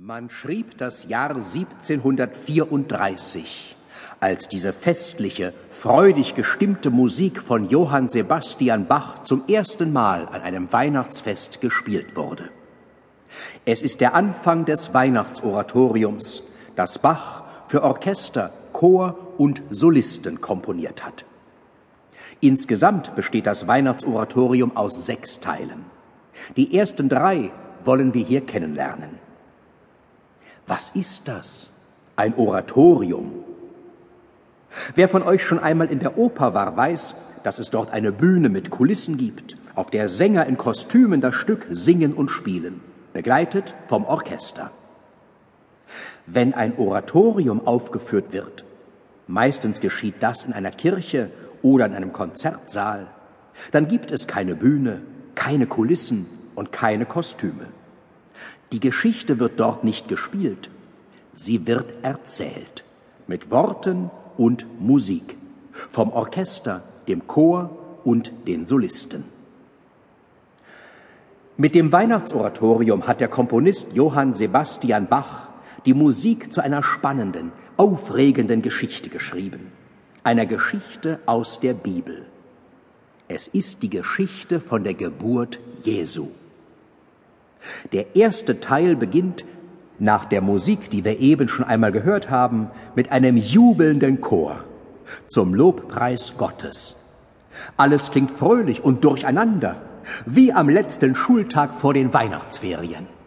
Man schrieb das Jahr 1734, als diese festliche, freudig gestimmte Musik von Johann Sebastian Bach zum ersten Mal an einem Weihnachtsfest gespielt wurde. Es ist der Anfang des Weihnachtsoratoriums, das Bach für Orchester, Chor und Solisten komponiert hat. Insgesamt besteht das Weihnachtsoratorium aus sechs Teilen. Die ersten drei wollen wir hier kennenlernen. Was ist das? Ein Oratorium. Wer von euch schon einmal in der Oper war, weiß, dass es dort eine Bühne mit Kulissen gibt, auf der Sänger in Kostümen das Stück singen und spielen, begleitet vom Orchester. Wenn ein Oratorium aufgeführt wird, meistens geschieht das in einer Kirche oder in einem Konzertsaal, dann gibt es keine Bühne, keine Kulissen und keine Kostüme. Die Geschichte wird dort nicht gespielt, sie wird erzählt mit Worten und Musik vom Orchester, dem Chor und den Solisten. Mit dem Weihnachtsoratorium hat der Komponist Johann Sebastian Bach die Musik zu einer spannenden, aufregenden Geschichte geschrieben, einer Geschichte aus der Bibel. Es ist die Geschichte von der Geburt Jesu. Der erste Teil beginnt nach der Musik, die wir eben schon einmal gehört haben, mit einem jubelnden Chor zum Lobpreis Gottes. Alles klingt fröhlich und durcheinander, wie am letzten Schultag vor den Weihnachtsferien.